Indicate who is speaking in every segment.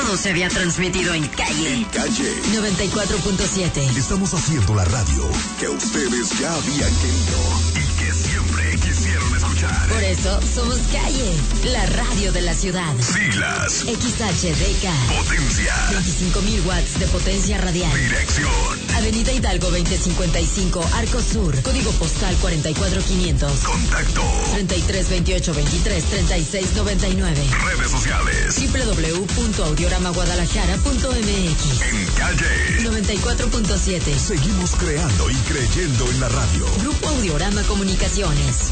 Speaker 1: todo se había transmitido en calle.
Speaker 2: En calle
Speaker 1: 94.7.
Speaker 2: estamos haciendo la radio que ustedes ya habían querido escuchar.
Speaker 1: Por eso somos calle, la radio de la ciudad.
Speaker 2: Siglas,
Speaker 1: XHDK.
Speaker 2: potencia,
Speaker 1: 25.000 watts de potencia radial.
Speaker 2: dirección.
Speaker 1: Avenida Hidalgo 2055, Arco Sur. Código postal 44500.
Speaker 2: Contacto.
Speaker 1: 33 28 23 36 99.
Speaker 2: Redes sociales.
Speaker 1: www.audioramaguadalajara.mx.
Speaker 2: En calle.
Speaker 1: 94.7.
Speaker 2: Seguimos creando y creyendo en la radio.
Speaker 1: Grupo Audiorama Comunicaciones.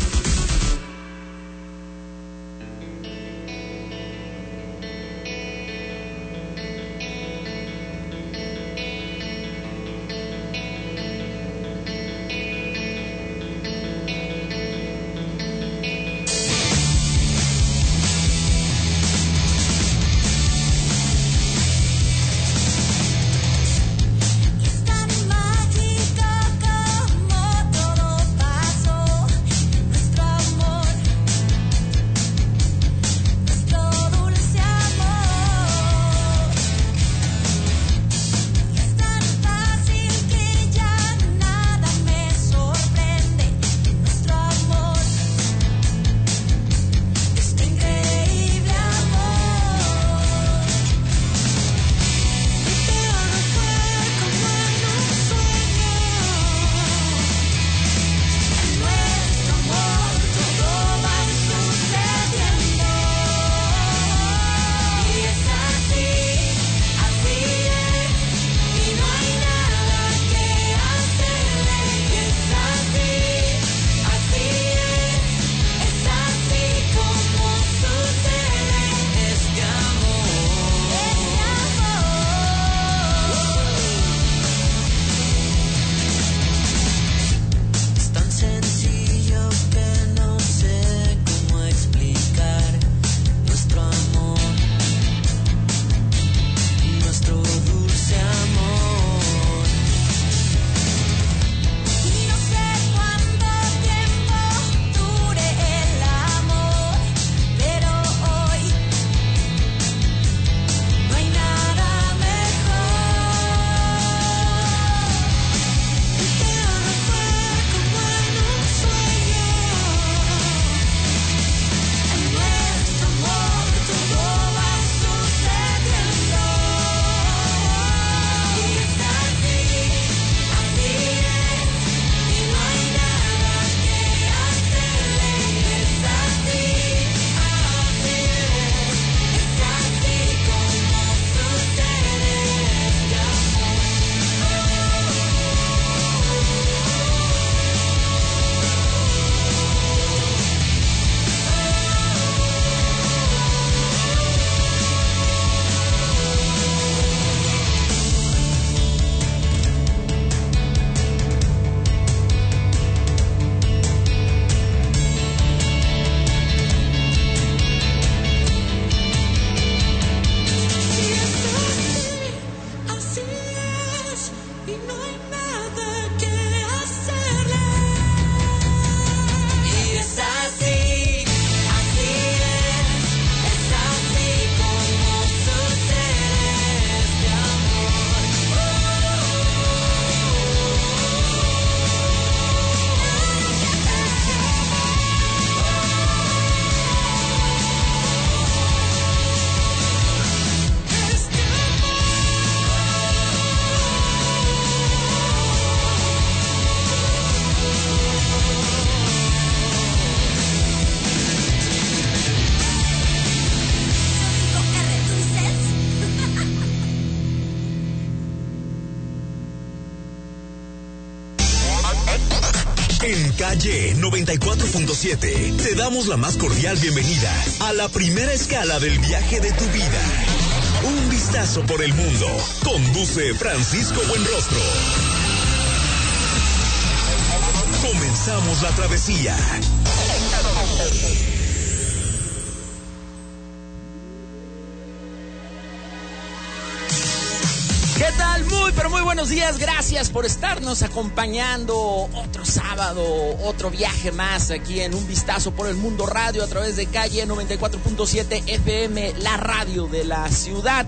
Speaker 2: Calle 94.7 te damos la más cordial bienvenida a la primera escala del viaje de tu vida. Un vistazo por el mundo. Conduce Francisco Buenrostro. Comenzamos la travesía.
Speaker 3: Buenos días. Gracias por estarnos acompañando otro sábado, otro viaje más aquí en Un Vistazo por el Mundo Radio a través de calle 94.7 FM, la radio de la ciudad.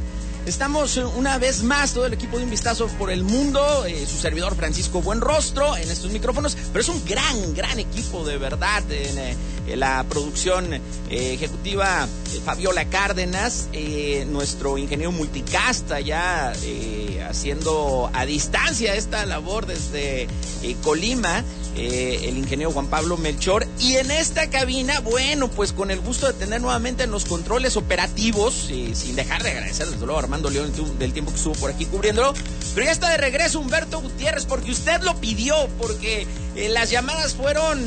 Speaker 3: Estamos eh, una vez más, todo el equipo de Un Vistazo por el Mundo, eh, su servidor Francisco Buenrostro en estos micrófonos, pero es un gran, gran equipo de verdad en, eh, la producción ejecutiva Fabiola Cárdenas, nuestro ingeniero multicasta ya haciendo a distancia esta labor desde Colima, eh, el ingeniero Juan Pablo Melchor, y en esta cabina, bueno, pues con el gusto de tener nuevamente en los controles operativos, eh, sin dejar de agradecer desde luego a Armando León del tiempo que estuvo por aquí cubriéndolo, pero ya está de regreso Humberto Gutiérrez porque usted lo pidió, porque eh, las llamadas fueron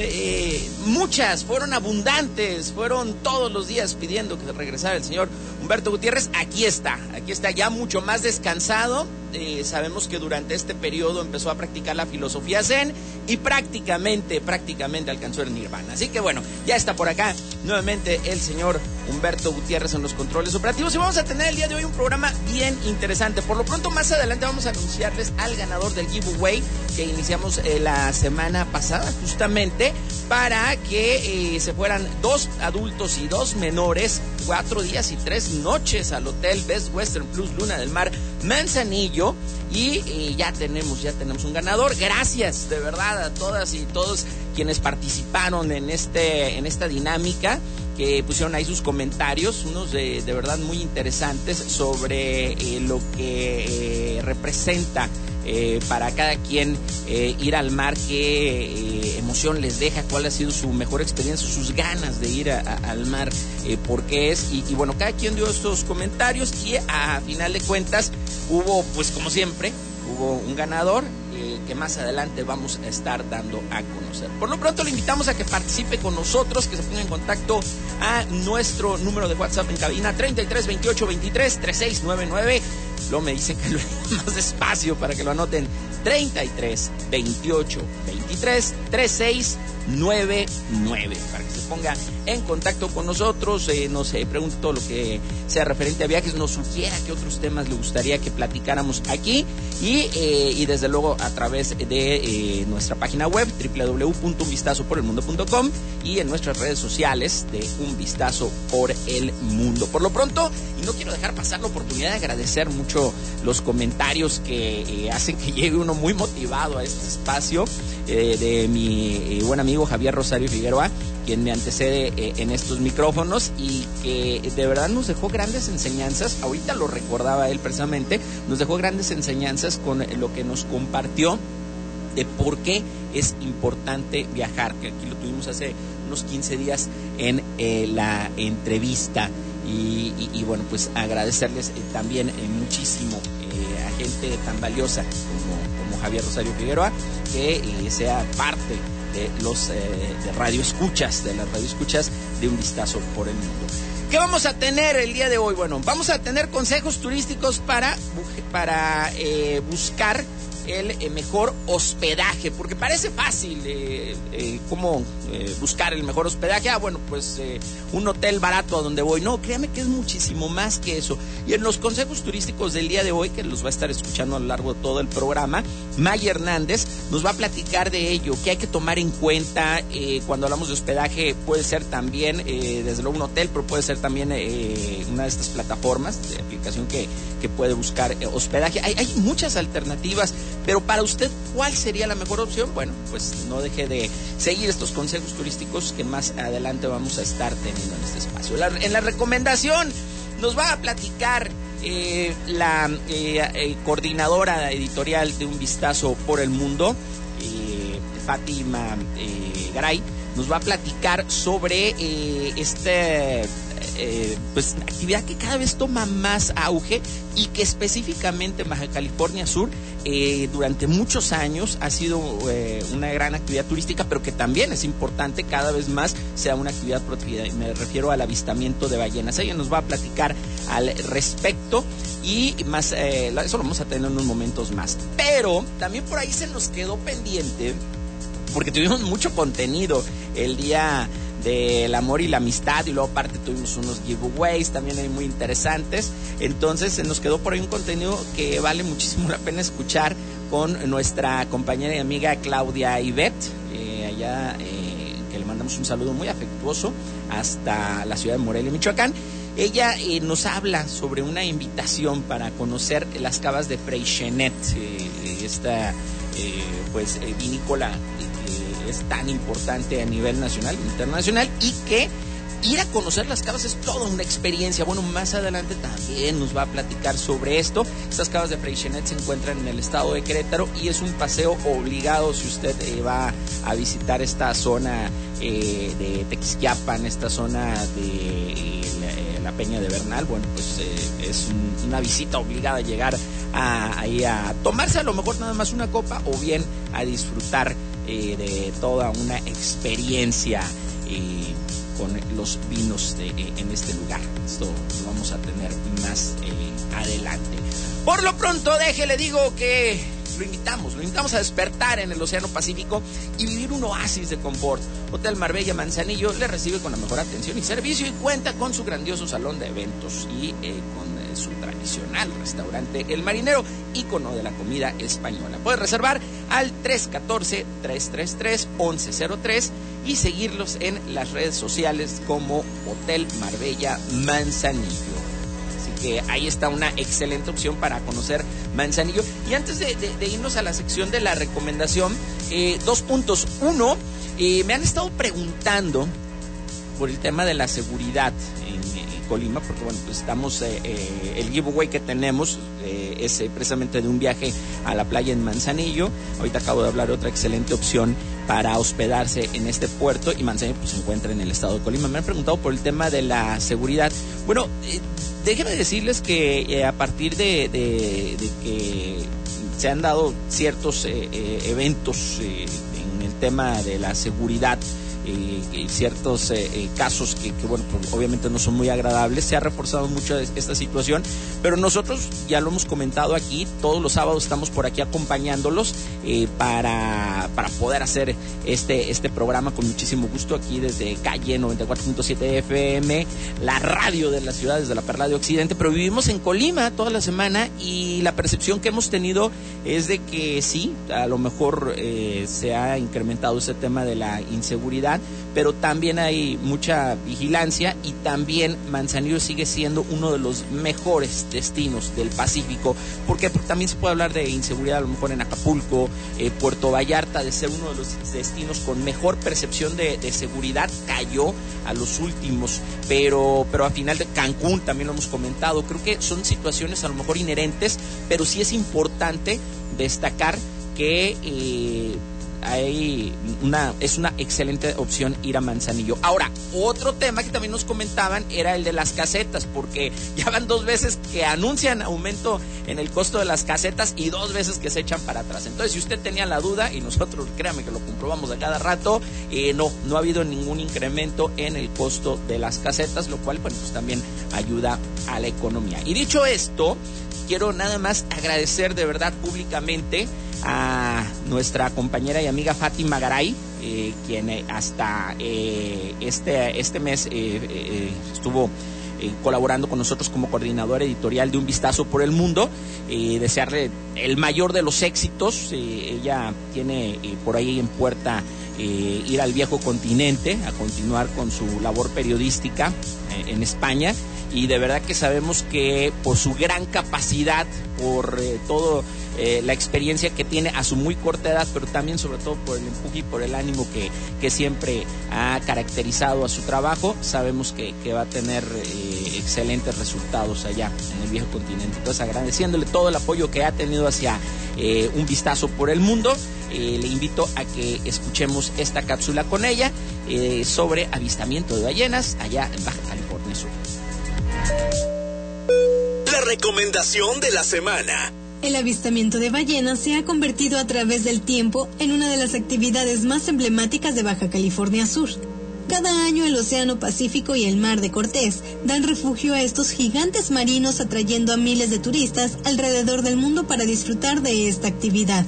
Speaker 3: muchas, fueron abundantes, fueron todos los días pidiendo que regresara el señor Humberto Gutiérrez. Aquí está, aquí está ya mucho más descansado. Eh, sabemos que durante este periodo empezó a practicar la filosofía zen y prácticamente, prácticamente alcanzó el nirvana. Así que bueno, ya está por acá nuevamente el señor Humberto Gutiérrez en los controles operativos y vamos a tener el día de hoy un programa bien interesante. Por lo pronto más adelante vamos a anunciarles al ganador del giveaway que iniciamos eh, la semana pasada justamente para que eh, se fueran dos adultos y dos menores cuatro días y tres noches al hotel Best Western Plus Luna del Mar Manzanillo y eh, ya tenemos ya tenemos un ganador gracias de verdad a todas y todos quienes participaron en este en esta dinámica que pusieron ahí sus comentarios, unos de, de verdad muy interesantes sobre eh, lo que eh, representa para cada quien ir al mar, qué emoción les deja, cuál ha sido su mejor experiencia, sus ganas de ir al mar, por qué es. Y bueno, cada quien dio estos comentarios y a final de cuentas hubo, pues como siempre, hubo un ganador eh, que más adelante vamos a estar dando a conocer. Por lo pronto le invitamos a que participe con nosotros, que se ponga en contacto a nuestro número de WhatsApp en cabina 33 28 23 3699. Luego me dicen que lo más despacio para que lo anoten. 33 28 23 3699 para que se ponga en contacto con nosotros, eh, nos eh, pregunte todo lo que sea referente a viajes, nos sugiera qué otros temas le gustaría que platicáramos aquí y, eh, y desde luego a través de eh, nuestra página web www.unvistazoporelmundo.com y en nuestras redes sociales de Un Vistazo por el Mundo. Por lo pronto, y no quiero dejar pasar la oportunidad de agradecer los comentarios que eh, hacen que llegue uno muy motivado a este espacio eh, de mi eh, buen amigo Javier Rosario Figueroa, quien me antecede eh, en estos micrófonos y que de verdad nos dejó grandes enseñanzas. Ahorita lo recordaba él precisamente, nos dejó grandes enseñanzas con lo que nos compartió de por qué es importante viajar, que aquí lo tuvimos hace unos 15 días en eh, la entrevista. Y, bueno, pues agradecerles eh, también eh, muchísimo eh, a gente tan valiosa como, como Javier Rosario Figueroa, que sea parte de los eh, de radio escuchas, de las radio escuchas de un vistazo por el mundo. ¿Qué vamos a tener el día de hoy? Bueno, vamos a tener consejos turísticos para, para buscar el mejor hospedaje, porque parece fácil eh, eh, buscar el mejor hospedaje. Ah, bueno, pues eh, un hotel barato a donde voy. No, créame que es muchísimo más que eso. Y en los consejos turísticos del día de hoy, que los va a estar escuchando a lo largo de todo el programa, May Hernández nos va a platicar de ello, que hay que tomar en cuenta eh, cuando hablamos de hospedaje. Puede ser también, desde luego, un hotel, pero puede ser también una de estas plataformas de aplicación que, que puede buscar hospedaje. Hay, hay muchas alternativas, pero para usted, ¿cuál sería la mejor opción? Bueno, pues no deje de seguir estos consejos turísticos que más adelante vamos a estar teniendo en este espacio. En la recomendación nos va a platicar eh, la eh, eh, coordinadora editorial de Un Vistazo por el Mundo, eh, Fátima Garay, nos va a platicar sobre eh, este eh, pues actividad que cada vez toma más auge y que específicamente en Baja California Sur eh, durante muchos años ha sido eh, una gran actividad turística, pero que también es importante cada vez más sea una actividad protegida. Me refiero al avistamiento de ballenas. Ella nos va a platicar al respecto y más, eso lo vamos a tener en unos momentos más. Pero también por ahí se nos quedó pendiente porque tuvimos mucho contenido el día del amor y la amistad y luego aparte tuvimos unos giveaways también hay muy interesantes. Entonces se nos quedó por ahí un contenido que vale muchísimo la pena escuchar con nuestra compañera y amiga Claudia Ivette eh, allá eh, que le mandamos un saludo muy afectuoso hasta la ciudad de Morelia Michoacán. Ella eh, nos habla sobre una invitación para conocer las cavas de Freixenet, esta pues vinícola es tan importante a nivel nacional e internacional y que ir a conocer las cavas es toda una experiencia. Bueno, más adelante también nos va a platicar sobre esto. Estas cavas de Freixenet se encuentran en el estado de Querétaro y es un paseo obligado si usted eh, va a visitar esta zona eh, de Texquiapan, esta zona de eh, la, eh, la Peña de Bernal. Bueno, pues es un- una visita obligada a llegar a, ahí a tomarse a lo mejor nada más una copa o bien a disfrutar eh, de toda una experiencia. eh, con los vinos de, eh, en este lugar. Esto lo vamos a tener más eh, adelante. Por lo pronto, déjele digo que lo invitamos, lo invitamos a despertar en el Océano Pacífico y vivir un oasis de confort. Hotel Marbella Manzanillo le recibe con la mejor atención y servicio y cuenta con su grandioso salón de eventos y con su tradicional restaurante El Marinero, ícono de la comida española. Puede reservar al 314-333-1103 y seguirlos en las redes sociales como Hotel Marbella Manzanillo. Así que ahí está una excelente opción para conocer Manzanillo. Y antes de, irnos a la sección de la recomendación, eh, dos puntos. Uno, eh, me han estado preguntando por el tema de la seguridad Colima, porque bueno, pues estamos, eh, eh, el giveaway que tenemos eh, es eh, precisamente de un viaje a la playa en Manzanillo. Ahorita acabo de hablar de otra excelente opción para hospedarse en este puerto y Manzanillo pues, se encuentra en el estado de Colima. Me han preguntado por el tema de la seguridad. Bueno, déjenme decirles que a partir de, que se han dado ciertos eventos en el tema de la seguridad, y ciertos eh, eh, casos que, bueno, pues, obviamente no son muy agradables. Se ha reforzado mucho es- esta situación, pero nosotros ya lo hemos comentado aquí, todos los sábados estamos por aquí acompañándolos eh, para, para poder hacer este, este programa con muchísimo gusto aquí desde calle 94.7 FM, la radio de la ciudad, desde la Perla de Occidente, pero vivimos en Colima toda la semana y la percepción que hemos tenido es de que sí, a lo mejor eh, se ha incrementado ese tema de la inseguridad, pero también hay mucha vigilancia y también Manzanillo sigue siendo uno de los mejores destinos del Pacífico. Porque también se puede hablar de inseguridad a lo mejor en Acapulco, eh, Puerto Vallarta, de ser uno de los destinos con mejor percepción de, de seguridad, cayó a los últimos, pero, pero a final de Cancún también lo hemos comentado. Creo que son situaciones a lo mejor inherentes, pero sí es importante destacar que eh, hay una, es una excelente opción ir a Manzanillo. Ahora, otro tema que también nos comentaban era el de las casetas, porque ya van dos veces que anuncian aumento en el costo de las casetas y dos veces que se echan para atrás. Entonces, si usted tenía la duda, y nosotros créame que lo comprobamos a cada rato, eh, no, no ha habido ningún incremento en el costo de las casetas, lo cual, bueno, pues también ayuda a la economía. Y dicho esto, quiero nada más agradecer de verdad públicamente a nuestra compañera y amiga Fátima Garay, eh, quien eh, hasta eh, este, este mes estuvo colaborando con nosotros como coordinadora editorial de Un Vistazo por el Mundo. Desearle el mayor de los éxitos. Ella tiene por ahí en puerta eh, ir al viejo continente a continuar con su labor periodística eh, en España. Y de verdad que sabemos que por su gran capacidad, por eh, todo eh, la experiencia que tiene a su muy corta edad, pero también sobre todo por el empuje y por el ánimo que, que siempre ha caracterizado a su trabajo, sabemos que, que va a tener eh, excelentes resultados allá en el viejo continente. Entonces agradeciéndole todo el apoyo que ha tenido hacia eh, un vistazo por el mundo, le invito a que escuchemos esta cápsula con ella sobre avistamiento de ballenas allá en Baja California Sur.
Speaker 2: La recomendación de la semana.
Speaker 4: El avistamiento de ballenas se ha convertido a través del tiempo en una de las actividades más emblemáticas de Baja California Sur. Cada año el Océano Pacífico y el Mar de Cortés dan refugio a estos gigantes marinos atrayendo a miles de turistas alrededor del mundo para disfrutar de esta actividad.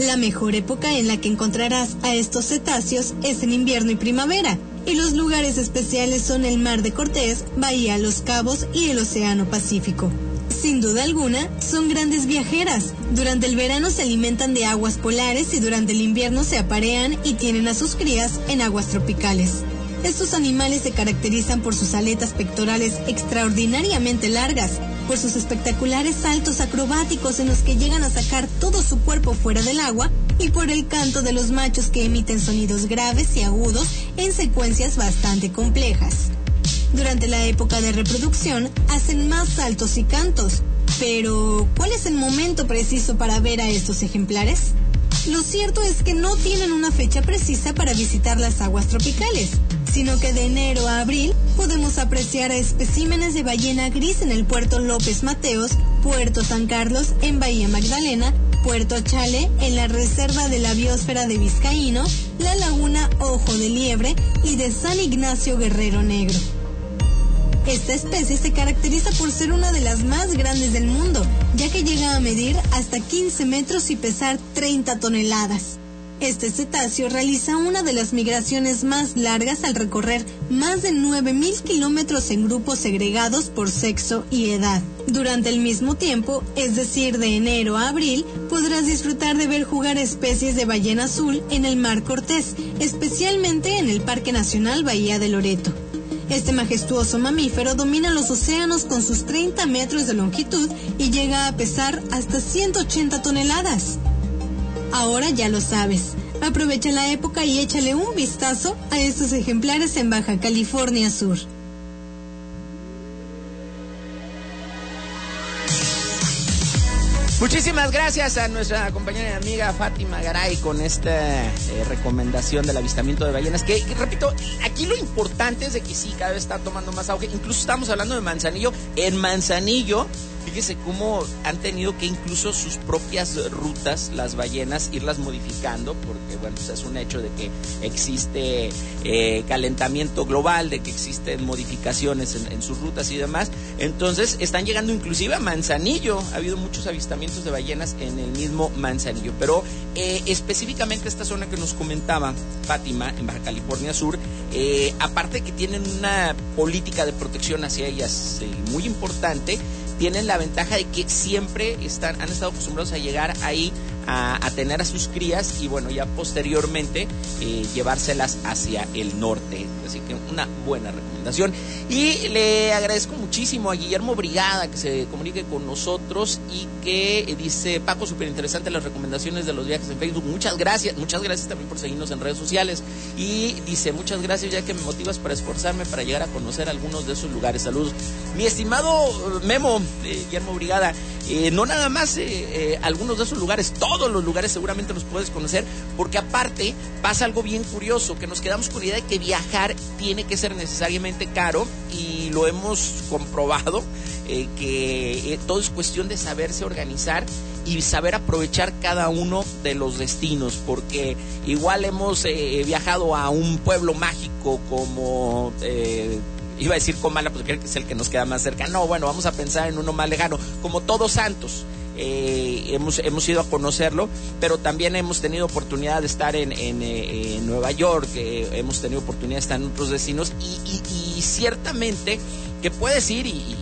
Speaker 4: La mejor época en la que encontrarás a estos cetáceos es en invierno y primavera, y los lugares especiales son el Mar de Cortés, Bahía Los Cabos y el Océano Pacífico. Sin duda alguna, son grandes viajeras. Durante el verano se alimentan de aguas polares y durante el invierno se aparean y tienen a sus crías en aguas tropicales. Estos animales se caracterizan por sus aletas pectorales extraordinariamente largas, por sus espectaculares saltos acrobáticos en los que llegan a sacar todo su cuerpo fuera del agua y por el canto de los machos que emiten sonidos graves y agudos en secuencias bastante complejas. Durante la época de reproducción hacen más saltos y cantos, pero ¿cuál es el momento preciso para ver a estos ejemplares? Lo cierto es que no tienen una fecha precisa para visitar las aguas tropicales, sino que de enero a abril podemos apreciar a especímenes de ballena gris en el puerto López Mateos, Puerto San Carlos en Bahía Magdalena, Puerto Chale en la Reserva de la Biosfera de Vizcaíno, la Laguna Ojo de Liebre y de San Ignacio Guerrero Negro. Esta especie se caracteriza por ser una de las más grandes del mundo, ya que llega a medir hasta 15 metros y pesar 30 toneladas. Este cetáceo realiza una de las migraciones más largas al recorrer más de 9.000 kilómetros en grupos segregados por sexo y edad. Durante el mismo tiempo, es decir, de enero a abril, podrás disfrutar de ver jugar especies de ballena azul en el Mar Cortés, especialmente en el Parque Nacional Bahía de Loreto. Este majestuoso mamífero domina los océanos con sus 30 metros de longitud y llega a pesar hasta 180 toneladas. Ahora ya lo sabes. Aprovecha la época y échale un vistazo a estos ejemplares en Baja California Sur.
Speaker 3: Muchísimas gracias a nuestra compañera y amiga Fátima Garay con esta eh, recomendación del avistamiento de ballenas. Que, repito, aquí lo importante es de que sí, cada vez está tomando más auge. Incluso estamos hablando de Manzanillo. En Manzanillo, fíjese cómo han tenido que incluso sus propias rutas, las ballenas, irlas modificando, porque bueno, pues es un hecho de que existe eh, calentamiento global, de que existen modificaciones en, sus rutas y demás. Entonces están llegando inclusive a Manzanillo. Ha habido muchos avistamientos de ballenas en el mismo Manzanillo. Pero eh, específicamente esta zona que nos comentaba Fátima, en Baja California Sur, eh, aparte que tienen una política de protección hacia ellas eh, muy importante, tienen la ventaja de que siempre están, han estado acostumbrados a llegar ahí a, tener a sus crías y bueno, ya posteriormente eh, llevárselas hacia el norte. Así que una buena recomendación. Y le agradezco muchísimo a Guillermo Brigada que se comunique con nosotros y que eh, dice, Paco, súper interesante las recomendaciones de los viajes en Facebook. Muchas gracias, muchas gracias también por seguirnos en redes sociales. Y dice, muchas gracias ya que me motivas para esforzarme para llegar a conocer algunos de esos lugares. Saludos. Mi estimado Memo, eh, Guillermo Brigada, eh, no nada más eh, eh, algunos de esos lugares, todos los lugares seguramente los puedes conocer, porque aparte pasa algo bien curioso, que nos quedamos con la idea de que viajar tiene que ser necesariamente caro y lo hemos comprobado, eh, que eh, todo es cuestión de saberse organizar y saber aprovechar cada uno de los destinos, porque igual hemos eh, viajado a un pueblo mágico como... Eh, iba a decir Comala, porque creo que es el que nos queda más cerca. No, bueno, vamos a pensar en uno más lejano, como Todos Santos. Eh, hemos, hemos ido a conocerlo, pero también hemos tenido oportunidad de estar en, en, eh, Nueva York, eh, hemos tenido oportunidad de estar en otros destinos y ciertamente que puedes ir y, y,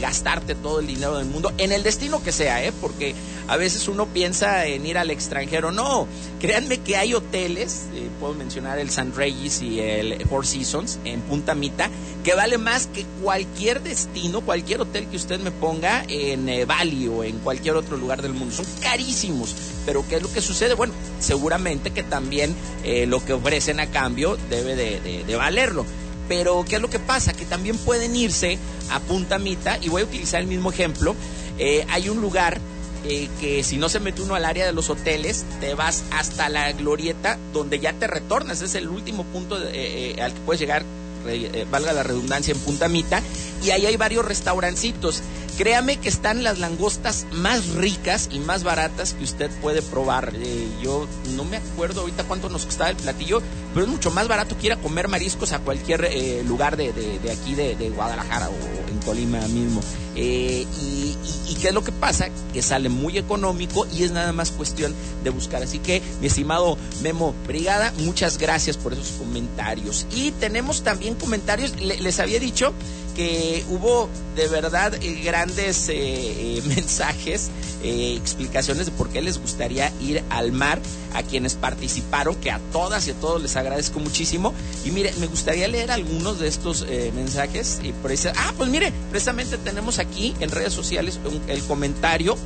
Speaker 3: gastarte todo el dinero del mundo en el destino que sea, ¿eh? porque a veces uno piensa en ir al extranjero. No, créanme que hay hoteles, eh, puedo mencionar el San Regis y el Four Seasons en Punta Mita, que vale más que cualquier destino, cualquier hotel que usted me ponga en eh, Bali o en cualquier otro lugar del mundo. Son carísimos. Pero ¿qué es lo que sucede? Bueno, seguramente que también eh, lo que ofrecen a cambio debe de, valerlo. Pero ¿qué es lo que pasa? Que también pueden irse a Punta Mita, y voy a utilizar el mismo ejemplo. Eh, hay un lugar eh, que si no se mete uno al área de los hoteles, te vas hasta la glorieta donde ya te retornas. Es el último punto de, eh, eh, al que puedes llegar, eh, valga la redundancia, en Punta Mita. Y ahí hay varios restaurancitos. Créame que están las langostas más ricas y más baratas que usted puede probar. Eh, yo no me acuerdo ahorita cuánto nos costaba el platillo, pero es mucho más barato que ir a comer mariscos a cualquier lugar de, de, de aquí de, Guadalajara o en Colima mismo. Eh, y, qué es lo que pasa? Que sale muy económico y es nada más cuestión de buscar. Así que, mi estimado Memo Brigada, muchas gracias por esos comentarios. Y tenemos también comentarios, le, les había dicho que hubo de verdad eh, grandes eh, mensajes, explicaciones de por qué les gustaría ir al mar a quienes participaron, que a todas y a todos les agradezco muchísimo. Y mire, me gustaría leer algunos de estos mensajes. Y por ah, pues mire, precisamente tenemos aquí en redes sociales el comentario,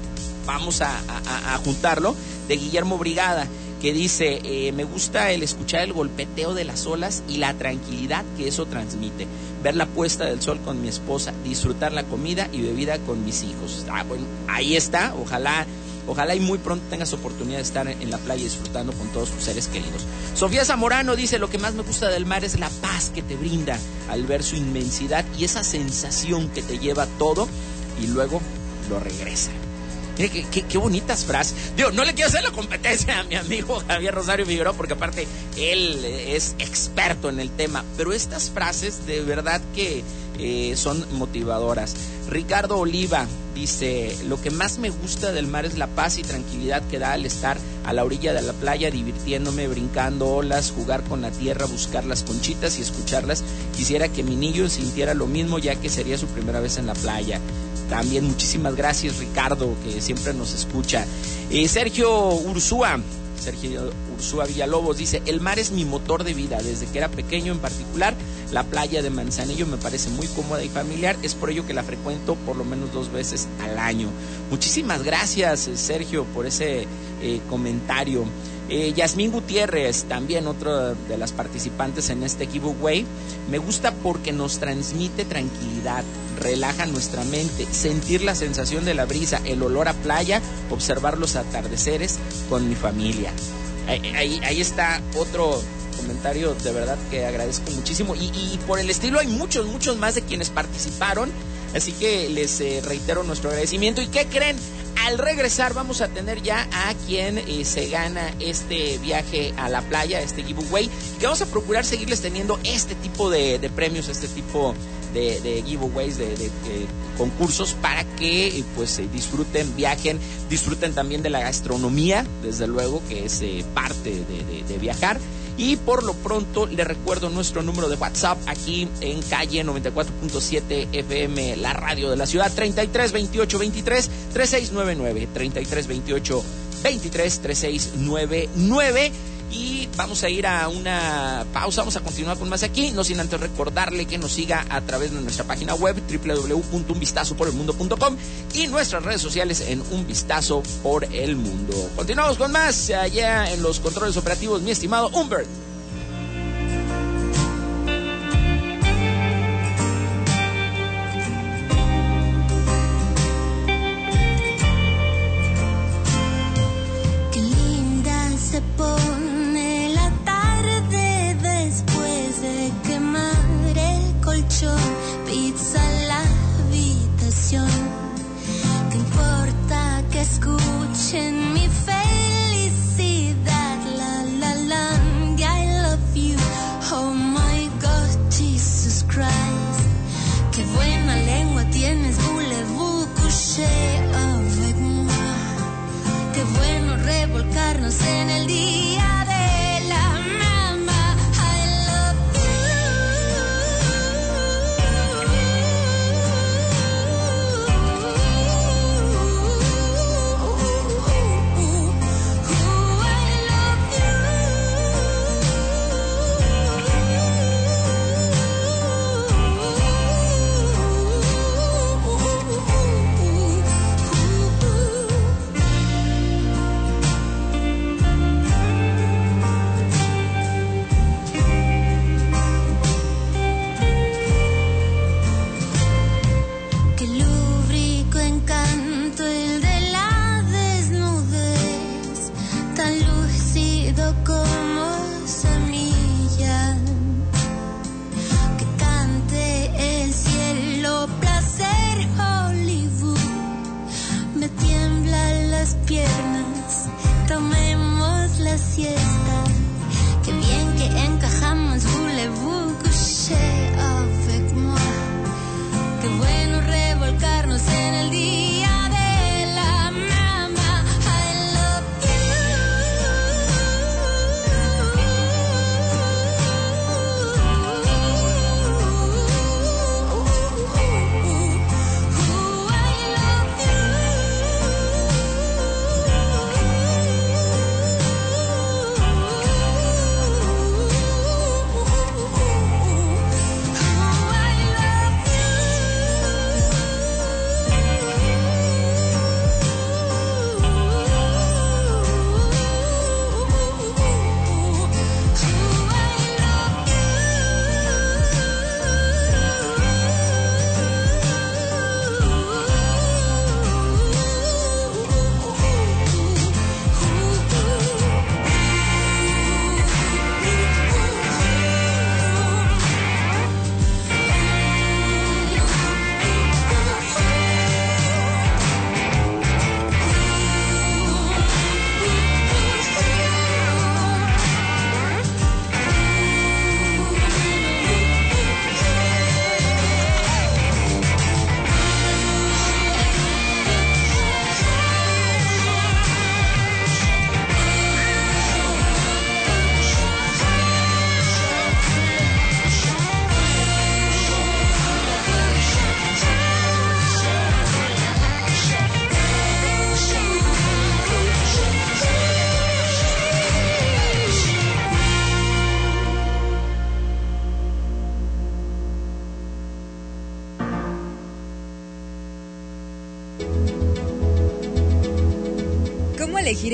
Speaker 3: vamos a juntarlo, de Guillermo Brigada que dice, eh, me gusta el escuchar el golpeteo de las olas y la tranquilidad que eso transmite. Ver la puesta del sol con mi esposa, disfrutar la comida y bebida con mis hijos. Ah, bueno, ahí está, ojalá, ojalá y muy pronto tengas oportunidad de estar en la playa disfrutando con todos tus seres queridos. Sofía Zamorano dice, lo que más me gusta del mar es la paz que te brinda al ver su inmensidad y esa sensación que te lleva todo y luego lo regresa. Mire, qué, qué- qué bonitas frases. Digo, no le quiero hacer la competencia a mi amigo Javier Rosario Figueroa, porque aparte él es experto en el tema. Pero estas frases de verdad que eh, son motivadoras. Ricardo Oliva dice, lo que más me gusta del mar es la paz y tranquilidad que da al estar a la orilla de la playa, divirtiéndome, brincando olas, jugar con la tierra, buscar las conchitas y escucharlas. Quisiera que mi niño sintiera lo mismo, ya que sería su primera vez en la playa. También muchísimas gracias Ricardo, que siempre nos escucha. Eh, Sergio Ursúa, Sergio Ursúa Villalobos dice, el mar es mi motor de vida, desde que era pequeño en particular, la playa de Manzanillo me parece muy cómoda y familiar, es por ello que la frecuento por lo menos dos veces al año. Muchísimas gracias eh, Sergio por ese eh, comentario. Eh, Yasmín Gutiérrez, también otra de las participantes en este giveaway, me gusta porque nos transmite tranquilidad, relaja nuestra mente, sentir la sensación de la brisa, el olor a playa, observar los atardeceres con mi familia. Ahí, ahí- ahí está otro comentario de verdad que agradezco muchísimo y, por el estilo hay muchos, muchos más de quienes participaron, así que les eh, reitero nuestro agradecimiento y ¿qué creen? Al regresar vamos a tener ya a quien eh, se gana este viaje a la playa, este giveaway, que vamos a procurar seguirles teniendo este tipo de, premios, este tipo de, giveaways, de, concursos para que eh, pues disfruten, viajen, disfruten también de la gastronomía, desde luego que es parte de viajar. Y por lo pronto les recuerdo nuestro número de WhatsApp aquí en calle 94.7 FM, la radio de la ciudad, 33 28 23 3699, 33 28 23 3699. Y vamos a ir a una pausa, vamos a continuar con más aquí, no sin antes recordarle que nos siga a través de nuestra página web www.unvistazoporelmundo.com y nuestras redes sociales en Un Vistazo por el Mundo. Continuamos con más allá en los controles operativos, mi estimado Humbert.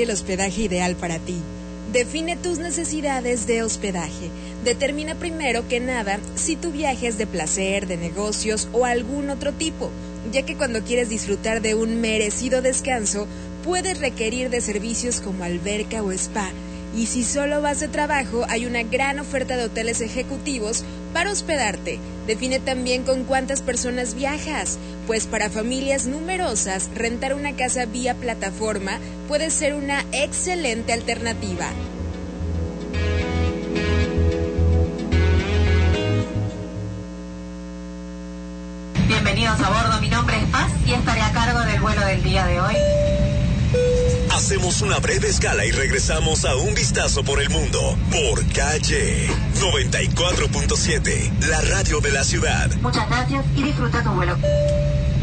Speaker 5: El hospedaje ideal para ti? Define tus necesidades de hospedaje. Determina primero que nada si tu viaje es de placer, de negocios o algún otro tipo, ya que cuando quieres disfrutar de un merecido descanso, puedes requerir de servicios como alberca o spa. Y si solo vas de trabajo, hay una gran oferta de hoteles ejecutivos para hospedarte. Define también con cuántas personas viajas, pues para familias numerosas, rentar una casa vía plataforma puede ser una excelente alternativa.
Speaker 6: Bienvenidos a bordo, mi nombre es Paz y estaré a cargo del vuelo del día de hoy.
Speaker 2: Hacemos una breve escala y regresamos a un vistazo por el mundo por calle 94.7, la radio de la ciudad.
Speaker 6: Muchas gracias y disfruta tu vuelo.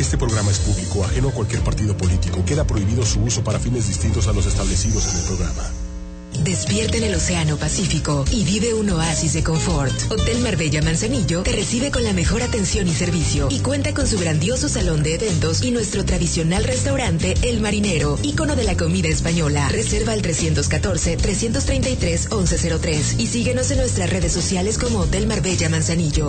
Speaker 7: Este programa es público, ajeno a cualquier partido político. Queda prohibido su uso para fines distintos a los establecidos en el programa.
Speaker 8: Despierta en el Océano Pacífico y vive un oasis de confort. Hotel Marbella Manzanillo te recibe con la mejor atención y servicio y cuenta con su grandioso salón de eventos y nuestro tradicional restaurante El Marinero, ícono de la comida española. Reserva al 314-333-1103 y síguenos en nuestras redes sociales como Hotel Marbella Manzanillo.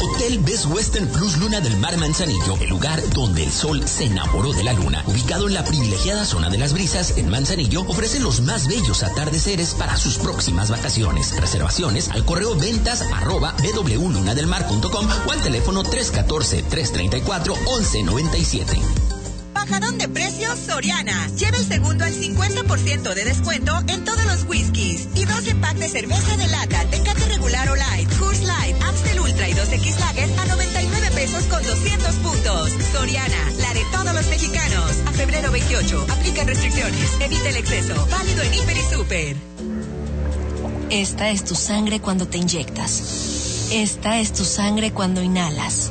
Speaker 9: Hotel Best Western Plus Luna del Mar Manzanillo, el lugar donde el sol se enamoró de la luna. Ubicado en la privilegiada zona de las brisas, en Manzanillo, ofrece los más bellos atardeceres para sus próximas vacaciones. Reservaciones al correo ventas arroba www.lunadelmar.com o al teléfono 314-334-1197.
Speaker 10: Bajadón de precios Soriana. Lleva el segundo al 50% de descuento en todos los whiskies. Y 12 packs de cerveza de lata, Tecate regular o light, Coors Light, Amstel Ultra y 2X Lager a 99 pesos con 200 puntos. Soriana, la de todos los mexicanos. A febrero 28, aplican restricciones. Evita el exceso. Válido en Hiper y Super.
Speaker 11: Esta es tu sangre cuando te inyectas. Esta es tu sangre cuando inhalas.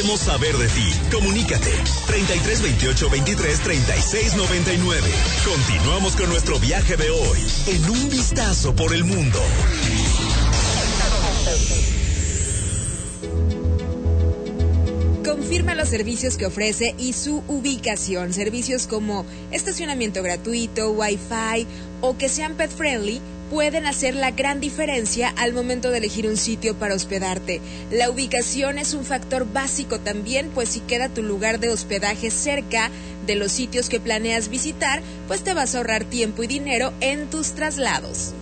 Speaker 2: Queremos saber de ti. Comunícate. 33 28 23 36 99. Continuamos con nuestro viaje de hoy en un vistazo por el mundo.
Speaker 5: Confirma los servicios que ofrece y su ubicación. Servicios como estacionamiento gratuito, wifi o que sean pet friendly pueden hacer la gran diferencia al momento de elegir un sitio para hospedarte. La ubicación es un factor básico también, pues si queda tu lugar de hospedaje cerca de los sitios que planeas visitar, pues te vas a ahorrar tiempo y dinero en tus traslados.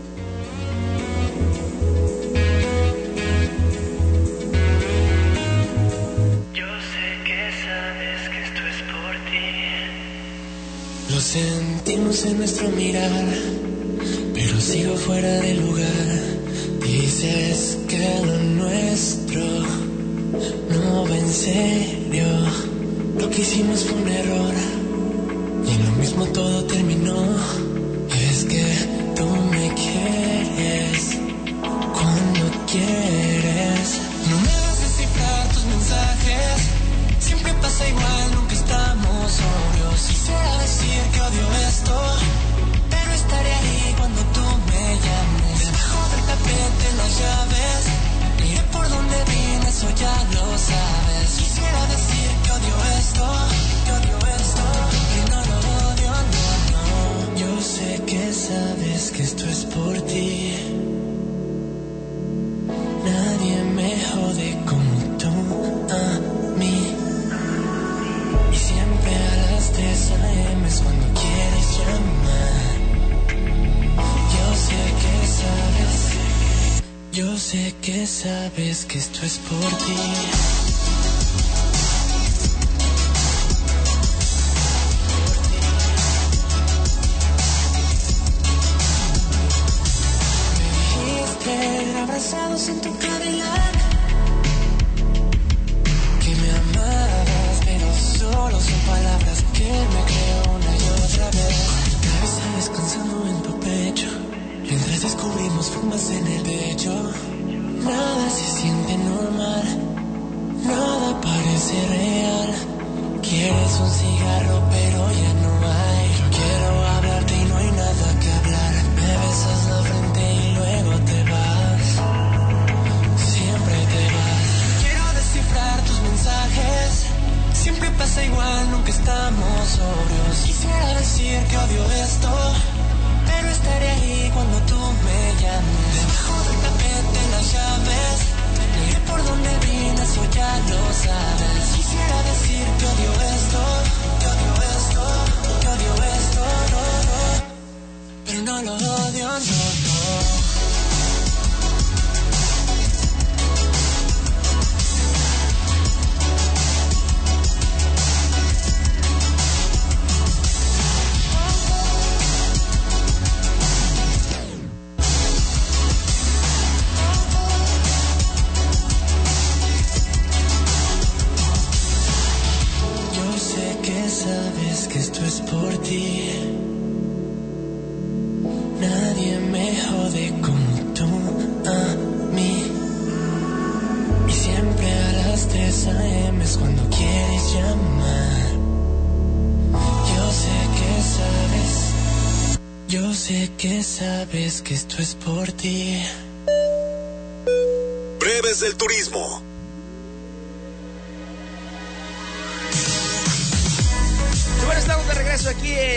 Speaker 12: Lo sentimos en nuestro mirar, pero sigo fuera de lugar. Dices que lo nuestro no va en serio. Lo que hicimos fue un error y lo mismo todo terminó. Es que tú me quieres cuando quieres. No me hagas descifrar tus mensajes. Siempre pasa igual, nunca estamos sobrios. Quisiera decir que odio esto, pero estaré ahí cuando tú. Del tapete las llaves. Miré por donde vine, eso ya lo sabes. Sabes que esto es por ti.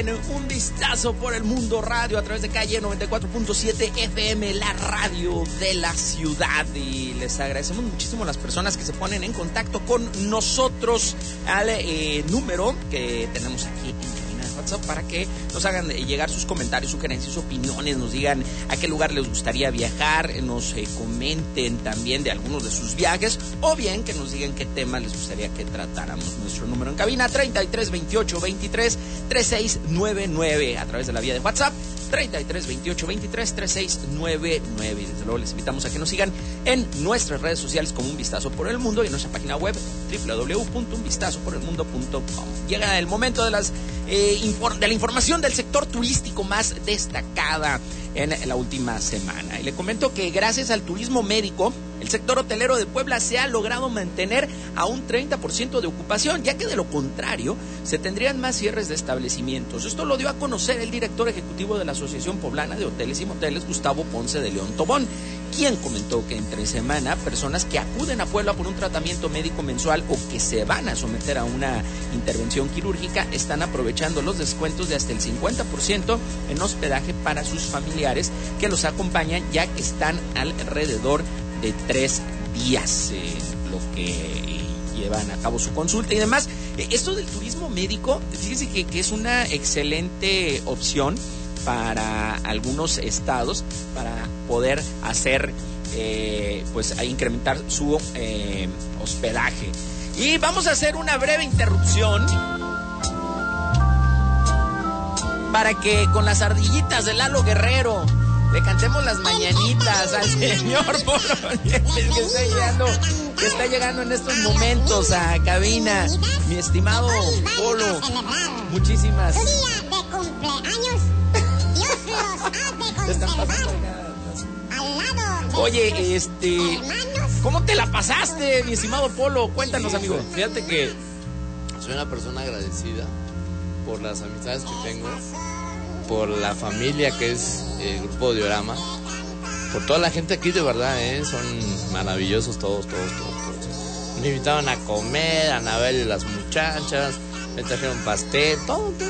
Speaker 12: Un
Speaker 3: Vistazo por el Mundo Radio a través de calle 94.7 FM, la radio de la ciudad. Y les agradecemos muchísimo a las personas que se ponen en contacto con nosotros al eh, número que tenemos aquí en Para que nos hagan eh, llegar sus comentarios, sugerencias, opiniones, nos digan a qué lugar les gustaría viajar, eh, nos eh, comenten también de algunos de sus viajes o bien que nos digan qué tema les gustaría que tratáramos. Nuestro número en cabina 33 28 23 3699 a través de la vía de WhatsApp 33 28 23 3699 y desde luego les invitamos a que nos sigan en nuestras redes sociales como Un Vistazo por el Mundo y en nuestra página web www.unvistazoporelmundo.com llega el momento de las eh, de la información del sector turístico más destacada en la última semana. Y le comento que gracias al turismo médico, el sector hotelero de Puebla se ha logrado mantener a un 30% de ocupación, ya que de lo contrario se tendrían más cierres de establecimientos. Esto lo dio a conocer el director ejecutivo de la Asociación Poblana de Hoteles y Moteles, Gustavo Ponce de León Tobón, quien comentó que entre semana personas que acuden a Puebla por un tratamiento médico mensual o que se van a someter a una intervención quirúrgica están aprovechando los descuentos de hasta el 50% en hospedaje para sus familiares que los acompañan ya que están alrededor de tres días eh, lo que llevan a cabo su consulta y demás. Eh, Esto del turismo médico, fíjese que, es una excelente opción para algunos estados para poder hacer, eh, pues, incrementar su eh, hospedaje. Y vamos a hacer una breve interrupción para que con las ardillitas de Lalo Guerrero le cantemos las mañanitas al señor Polo Nieves, que está llegando, que está llegando en estos momentos a cabina. Mi estimado Polo, muchísimas.
Speaker 13: de cumpleaños, Dios los ha
Speaker 3: Oye, este, ¿cómo te la pasaste, mi estimado Polo? Cuéntanos, amigo.
Speaker 14: Fíjate que soy una persona agradecida por las amistades que tengo, por la familia que es el grupo Diorama, por toda la gente aquí de verdad, ¿eh? son maravillosos todos, todos, todos, todos. Me invitaron a comer, a Anabel y las muchachas, me trajeron pastel, todo, todo.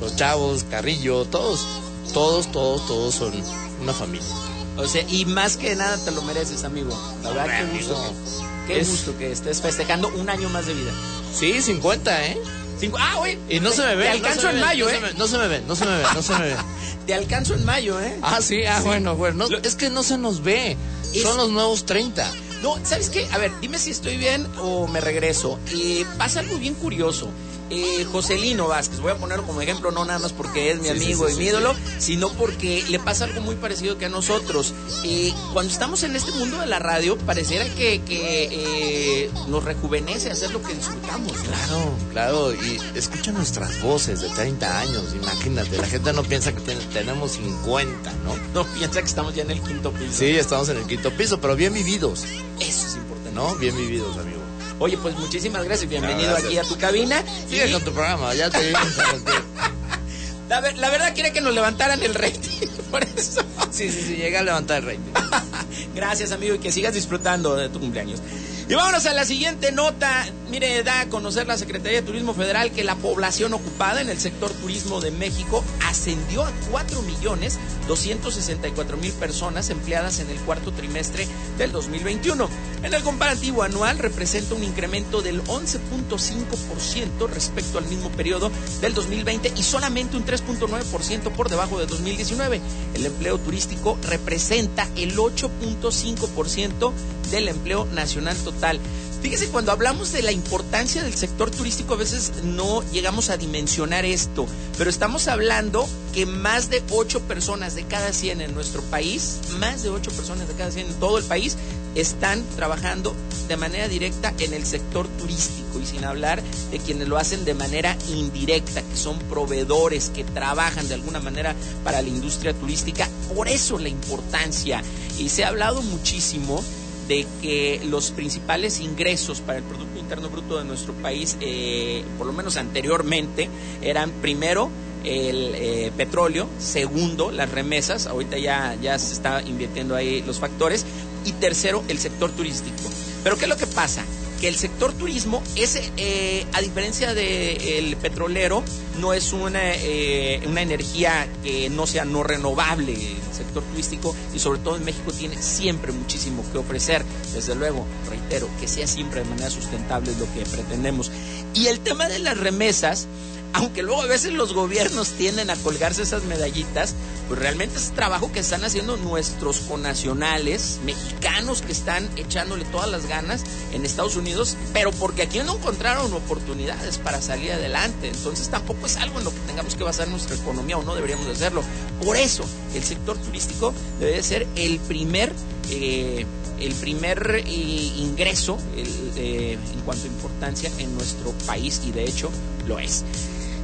Speaker 14: Los chavos, Carrillo, todos, todos, todos, todos son una familia.
Speaker 3: O sea, y más que nada te lo mereces, amigo. La verdad, qué
Speaker 14: Hombre,
Speaker 3: gusto.
Speaker 14: amigo.
Speaker 3: que- Qué
Speaker 14: Es-
Speaker 3: gusto que estés festejando un año más de vida.
Speaker 14: Sí, 50, ¿eh?
Speaker 3: Ah, güey.
Speaker 14: Y no se me ve.
Speaker 3: Te alcanzo en mayo, ¿eh?
Speaker 14: No se me ve, no se me ve, no se me ve.
Speaker 3: Te alcanzo en mayo, ¿eh?
Speaker 14: Ah, sí, ah,
Speaker 3: Sí.
Speaker 14: bueno, bueno. no, es que no se nos ve.
Speaker 3: Es-
Speaker 14: Son los nuevos 30.
Speaker 3: No, ¿sabes qué? A ver, dime si estoy bien o me regreso. Eh, pasa algo bien curioso. Eh, Joselino Vázquez, voy a ponerlo como ejemplo, no nada más porque es mi
Speaker 14: Sí,
Speaker 3: amigo
Speaker 14: sí,
Speaker 3: y mi ídolo, sino porque le pasa algo muy parecido que a nosotros. Eh, cuando estamos en este mundo de la radio, pareciera que, que, eh, nos rejuvenece hacer lo que disfrutamos. ¿no?
Speaker 14: Claro, claro, y escucha nuestras voces de 30 años, imagínate, la gente no piensa que tenemos 50, ¿no?
Speaker 3: No piensa que estamos ya en el quinto piso.
Speaker 14: Sí, estamos en el quinto piso, pero bien vividos,
Speaker 3: Eso es importante.
Speaker 14: ¿no? Bien vividos, amigo.
Speaker 3: Oye, pues muchísimas gracias. Bienvenido
Speaker 14: gracias.
Speaker 3: aquí a tu cabina.
Speaker 14: Sigue
Speaker 3: Y
Speaker 14: con tu programa, ya te vimos.
Speaker 3: la, ver- la verdad quería que nos levantaran el rating. Por eso.
Speaker 14: Sí, sí, sí, llega a levantar el rating.
Speaker 3: Gracias, amigo, y que sigas disfrutando de tu cumpleaños. Y vámonos a la siguiente nota. Mire, da a conocer la Secretaría de Turismo Federal que la población ocupada en el sector turismo de México ascendió a 4 millones 264 mil personas empleadas en el cuarto trimestre del 2021. En el comparativo anual representa un incremento del 11.5% respecto al mismo periodo del 2020 y solamente un 3.9% por debajo de 2019. El empleo turístico representa el 8.5% del empleo nacional total. Fíjese, cuando hablamos de la importancia del sector turístico, a veces no llegamos a dimensionar esto, pero estamos hablando que más de 8 personas de cada 100 en nuestro país, más de 8 personas de cada 100 en todo el país, están trabajando de manera directa en el sector turístico y sin hablar de quienes lo hacen de manera indirecta, que son proveedores, que trabajan de alguna manera para la industria turística. Por eso la importancia. Y se ha hablado muchísimo de que los principales ingresos para el Producto Interno Bruto de nuestro país, eh, por lo menos anteriormente, eran primero el eh, petróleo, segundo las remesas, ahorita ya, ya se está invirtiendo ahí los factores, y tercero el sector turístico. Pero ¿qué es lo que pasa? Que el sector turismo, es, eh, a diferencia del petrolero, no es una, eh, una energía que no sea no renovable. El sector turístico y sobre todo en México tiene siempre muchísimo que ofrecer. Desde luego, reitero, que sea siempre de manera sustentable lo que pretendemos. Y el tema de las remesas, aunque luego a veces los gobiernos tienden a colgarse esas medallitas, pues realmente es trabajo que están haciendo nuestros conacionales, mexicanos que están echándole todas las ganas en Estados Unidos, pero porque aquí no encontraron oportunidades para salir adelante. Entonces tampoco es algo en lo que tengamos que basar nuestra economía o no deberíamos de hacerlo. Por eso el sector turístico debe ser el primer... eh, el primer eh, ingreso eh, en cuanto a importancia en nuestro país y de hecho lo es.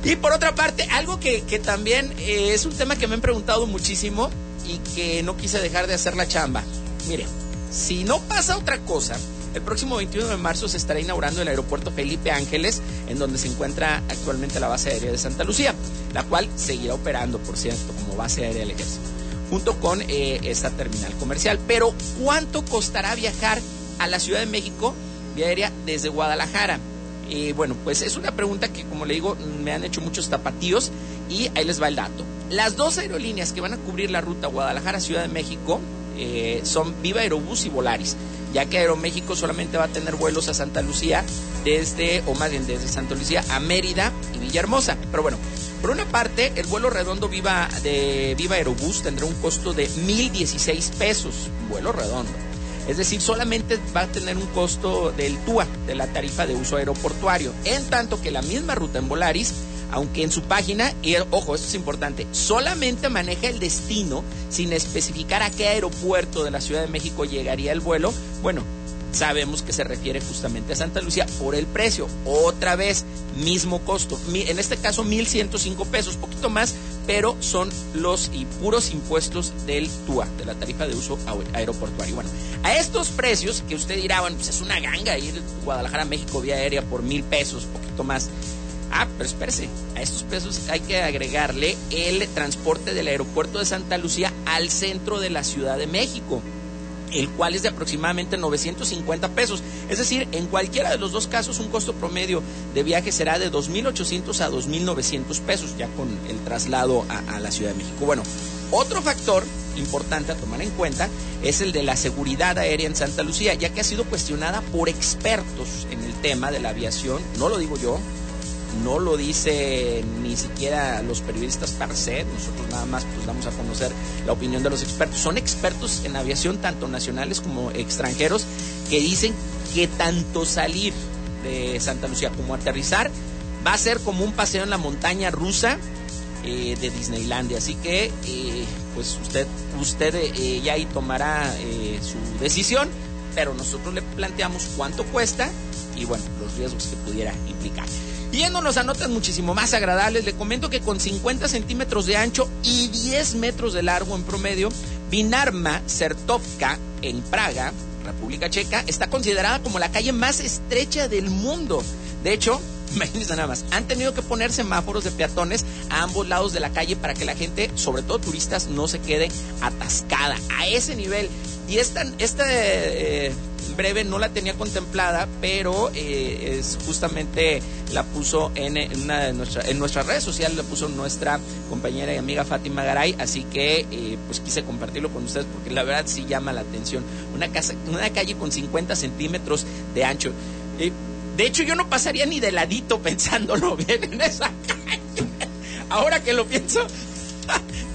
Speaker 3: Y por otra parte, algo que, que también eh, es un tema que me han preguntado muchísimo y que no quise dejar de hacer la chamba. Mire, si no pasa otra cosa, el próximo 21 de marzo se estará inaugurando el aeropuerto Felipe Ángeles, en donde se encuentra actualmente la base aérea de Santa Lucía, la cual seguirá operando, por cierto, como base aérea del ejército, junto con eh, esta terminal comercial. Pero, ¿cuánto costará viajar a la Ciudad de México vía aérea desde Guadalajara? Y bueno, pues es una pregunta que, como le digo, me han hecho muchos tapatíos y ahí les va el dato. Las dos aerolíneas que van a cubrir la ruta Guadalajara-Ciudad de México eh, son Viva Aerobús y Volaris, ya que Aeroméxico solamente va a tener vuelos a Santa Lucía desde, o más bien desde Santa Lucía a Mérida y Villahermosa. Pero bueno, por una parte, el vuelo redondo Viva de Viva Aerobús tendrá un costo de 1.016 pesos, vuelo redondo. Es decir, solamente va a tener un costo del TUA, de la tarifa de uso aeroportuario. En tanto que la misma ruta en Volaris, aunque en su página, y ojo, esto es importante, solamente maneja el destino sin especificar a qué aeropuerto de la Ciudad de México llegaría el vuelo, bueno, sabemos que se refiere justamente a Santa Lucía por el precio. Otra vez, mismo costo. En este caso, 1.105 pesos, poquito más, pero son los puros impuestos del TUA, de la tarifa de uso aer- aeroportuario. Bueno, a estos precios, que usted dirá, bueno, pues es una ganga ir de Guadalajara a México vía aérea por mil pesos, poquito más. Ah, pero espérese, a estos pesos hay que agregarle el transporte del aeropuerto de Santa Lucía al centro de la Ciudad de México el cual es de aproximadamente 950 pesos. Es decir, en cualquiera de los dos casos un costo promedio de viaje será de 2.800 a 2.900 pesos, ya con el traslado a, a la Ciudad de México. Bueno, otro factor importante a tomar en cuenta es el de la seguridad aérea en Santa Lucía, ya que ha sido cuestionada por expertos en el tema de la aviación, no lo digo yo, no lo dice ni siquiera los periodistas per se, nosotros nada más pues damos a conocer la opinión de los expertos. Son expertos en aviación, tanto nacionales como extranjeros, que dicen que tanto salir de Santa Lucía como aterrizar va a ser como un paseo en la montaña rusa eh, de Disneylandia. Así que, eh, pues usted, usted eh, ya ahí tomará eh, su decisión, pero nosotros le planteamos cuánto cuesta y bueno, los riesgos que pudiera implicar. Yéndonos a notas muchísimo más agradables, le comento que con 50 centímetros de ancho y 10 metros de largo en promedio, Vinarma Sertovka en Praga, República Checa, está considerada como la calle más estrecha del mundo. De hecho, imagínense nada más, han tenido que poner semáforos de peatones a ambos lados de la calle para que la gente, sobre todo turistas, no se quede atascada. A ese nivel. Y esta, esta eh, breve no la tenía contemplada, pero eh, es justamente la puso en, una de nuestra, en nuestras redes sociales, la puso nuestra compañera y amiga Fátima Garay, así que eh, pues quise compartirlo con ustedes porque la verdad sí llama la atención. Una, casa, una calle con 50 centímetros de ancho. Eh, de hecho, yo no pasaría ni de ladito pensándolo bien en esa calle. Ahora que lo pienso,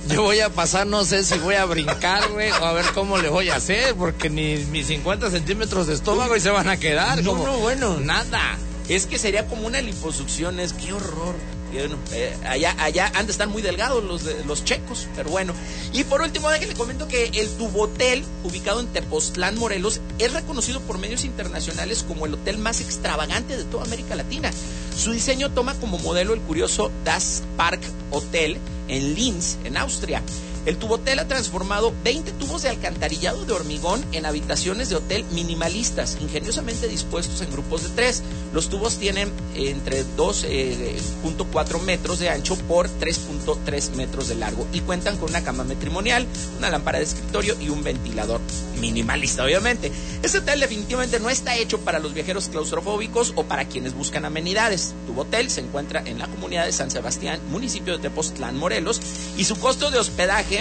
Speaker 14: Yo voy a pasar, no sé si voy a brincar, güey, o a ver cómo le voy a hacer, porque ni mis 50 centímetros de estómago y se van a quedar.
Speaker 3: No,
Speaker 14: como
Speaker 3: no, bueno.
Speaker 14: Nada.
Speaker 3: Es que sería como una liposucción, es qué horror. Bueno, eh, allá, allá han de estar muy delgados los, de- los checos, pero bueno. Y por último, déjenle comento que el Tubotel, ubicado en Tepoztlán, Morelos, es reconocido por medios internacionales como el hotel más extravagante de toda América Latina. Su diseño toma como modelo el curioso Das Park Hotel en Linz, en Austria. El tubotel ha transformado 20 tubos de alcantarillado de hormigón en habitaciones de hotel minimalistas, ingeniosamente dispuestos en grupos de tres. Los tubos tienen eh, entre 2.4 metros de ancho por 3.3 metros de largo y cuentan con una cama matrimonial, una lámpara de escritorio y un ventilador minimalista, obviamente. Este hotel definitivamente no está hecho para los viajeros claustrofóbicos o para quienes buscan amenidades. Tu hotel se encuentra en la comunidad de San Sebastián, municipio de Tepoztlán, Morelos, y su costo de hospedaje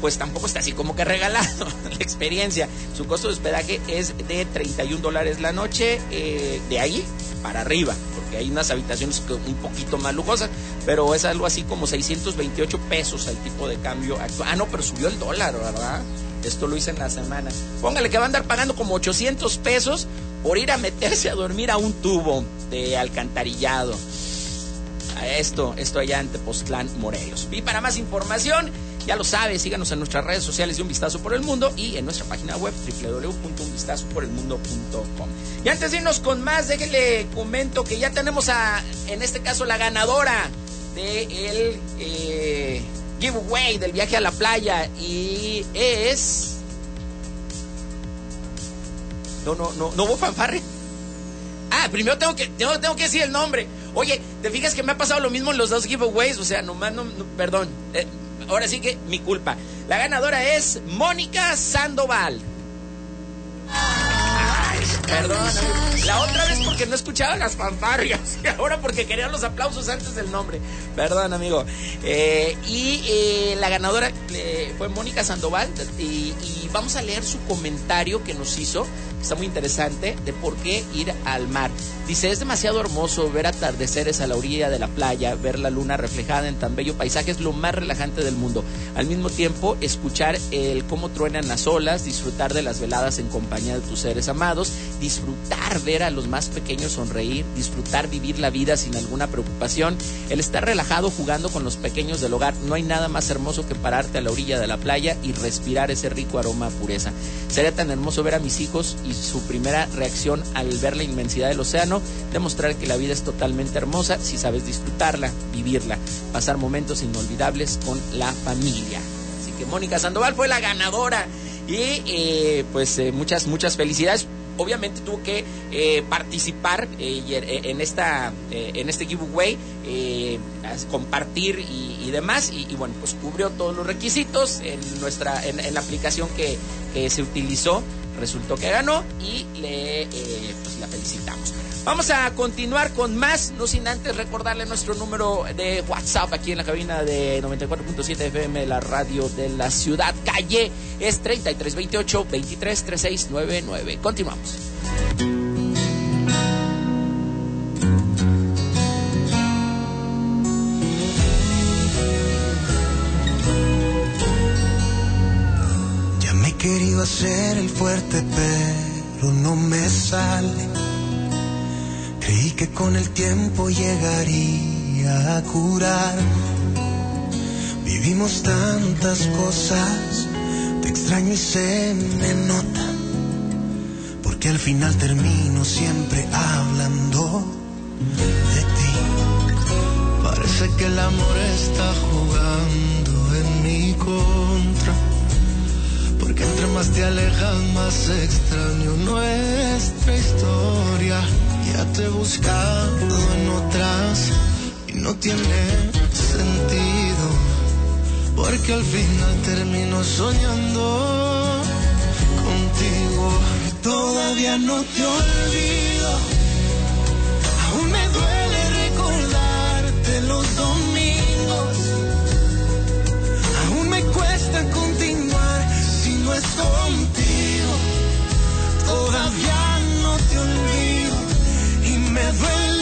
Speaker 3: pues tampoco está así como que regalado la experiencia. Su costo de hospedaje es de 31 dólares la noche, eh, de ahí para arriba, porque hay unas habitaciones un poquito más lujosas, pero es algo así como 628 pesos al tipo de cambio actual. Ah, no, pero subió el dólar, ¿verdad? Esto lo hice en la semana. Póngale que va a andar pagando como 800 pesos por ir a meterse a dormir a un tubo de alcantarillado. Esto, esto allá en Tepoztlán, Morelos. Y para más información, ya lo sabes, síganos en nuestras redes sociales de Un Vistazo por el Mundo y en nuestra página web www.unvistazoporelmundo.com. Y antes de irnos con más, déjenle comento que ya tenemos a, en este caso, la ganadora del eh, giveaway del viaje a la playa y es... No, no, no, no hubo fanfarre. Ah, primero tengo que, tengo, tengo que decir el nombre. Oye, ¿te fijas que me ha pasado lo mismo en los dos giveaways? O sea, nomás no, no- perdón. Eh, ahora sí que mi culpa. La ganadora es Mónica Sandoval. Perdón. La otra vez porque no escuchaba las fanfarrias. Y ahora porque quería los aplausos antes del nombre. Perdón, amigo. Eh, y eh, la ganadora eh, fue Mónica Sandoval. Y vamos a leer su comentario que nos hizo. Está muy interesante de por qué ir al mar. Dice, es demasiado hermoso ver atardeceres a la orilla de la playa, ver la luna reflejada en tan bello paisaje, es lo más relajante del mundo. Al mismo tiempo, escuchar el cómo truenan las olas, disfrutar de las veladas en compañía de tus seres amados, disfrutar ver a los más pequeños sonreír, disfrutar vivir la vida sin alguna preocupación, el estar relajado jugando con los pequeños del hogar. No hay nada más hermoso que pararte a la orilla de la playa y respirar ese rico aroma pureza. Sería tan hermoso ver a mis hijos y su primera reacción al ver la inmensidad del océano, demostrar que la vida es totalmente hermosa si sabes disfrutarla, vivirla, pasar momentos inolvidables con la familia. Así que Mónica Sandoval fue la ganadora y eh, pues eh, muchas, muchas felicidades. Obviamente tuvo que eh, participar eh, y, eh, en esta eh, en este giveaway, compartir y, demás y, bueno pues cubrió todos los requisitos en nuestra en, la aplicación que se utilizó resultó que ganó y le eh, pues la felicitamos. Vamos a continuar con más, no sin antes recordarle nuestro número de WhatsApp aquí en la cabina de 94.7 FM, la radio de la ciudad. Calle es 3328 233699. Continuamos.
Speaker 15: Hacer el fuerte, pero no me sale. Creí que con el tiempo llegaría a curar. Vivimos tantas cosas, te extraño y se me nota. Porque al final termino siempre hablando de ti. Parece que el amor está jugando en mi contra. Porque entre más te alejas, más extraño nuestra historia. Ya te he buscado en otras y no tiene sentido. Porque al final termino soñando contigo. Todavía no te olvido. Aún me duele recordarte los domingos. Contigo. Todavía no te olvido y me duele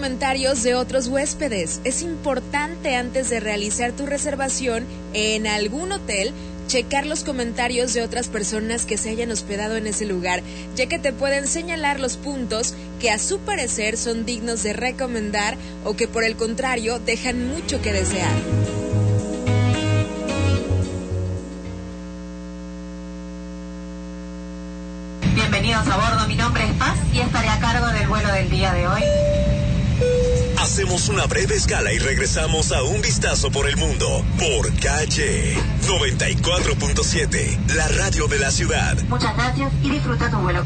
Speaker 5: comentarios de otros huéspedes. Es importante antes de realizar tu reservación en algún hotel checar los comentarios de otras personas que se hayan hospedado en ese lugar, ya que te pueden señalar los puntos que a su parecer son dignos de recomendar o que por el contrario dejan mucho que desear.
Speaker 2: Hacemos una breve escala y regresamos a un vistazo por el mundo por calle 94.7, la radio de la ciudad.
Speaker 6: Muchas gracias y disfruta tu vuelo.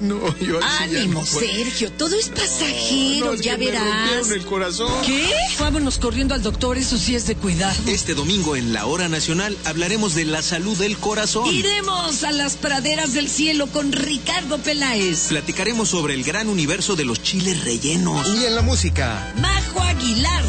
Speaker 16: No, yo
Speaker 1: Ánimo,
Speaker 16: no.
Speaker 1: Sergio, todo es pasajero,
Speaker 16: No, es
Speaker 1: ya
Speaker 16: que me
Speaker 1: verás.
Speaker 16: rompieron el corazón.
Speaker 1: ¿Qué? Vámonos corriendo al doctor, eso sí es de cuidado.
Speaker 17: Este domingo en la Hora Nacional hablaremos de la salud del corazón.
Speaker 1: Iremos a las praderas del cielo con Ricardo Peláez.
Speaker 17: Platicaremos sobre el gran universo de los chiles rellenos.
Speaker 16: Y en la música.
Speaker 1: Majo Aguilar.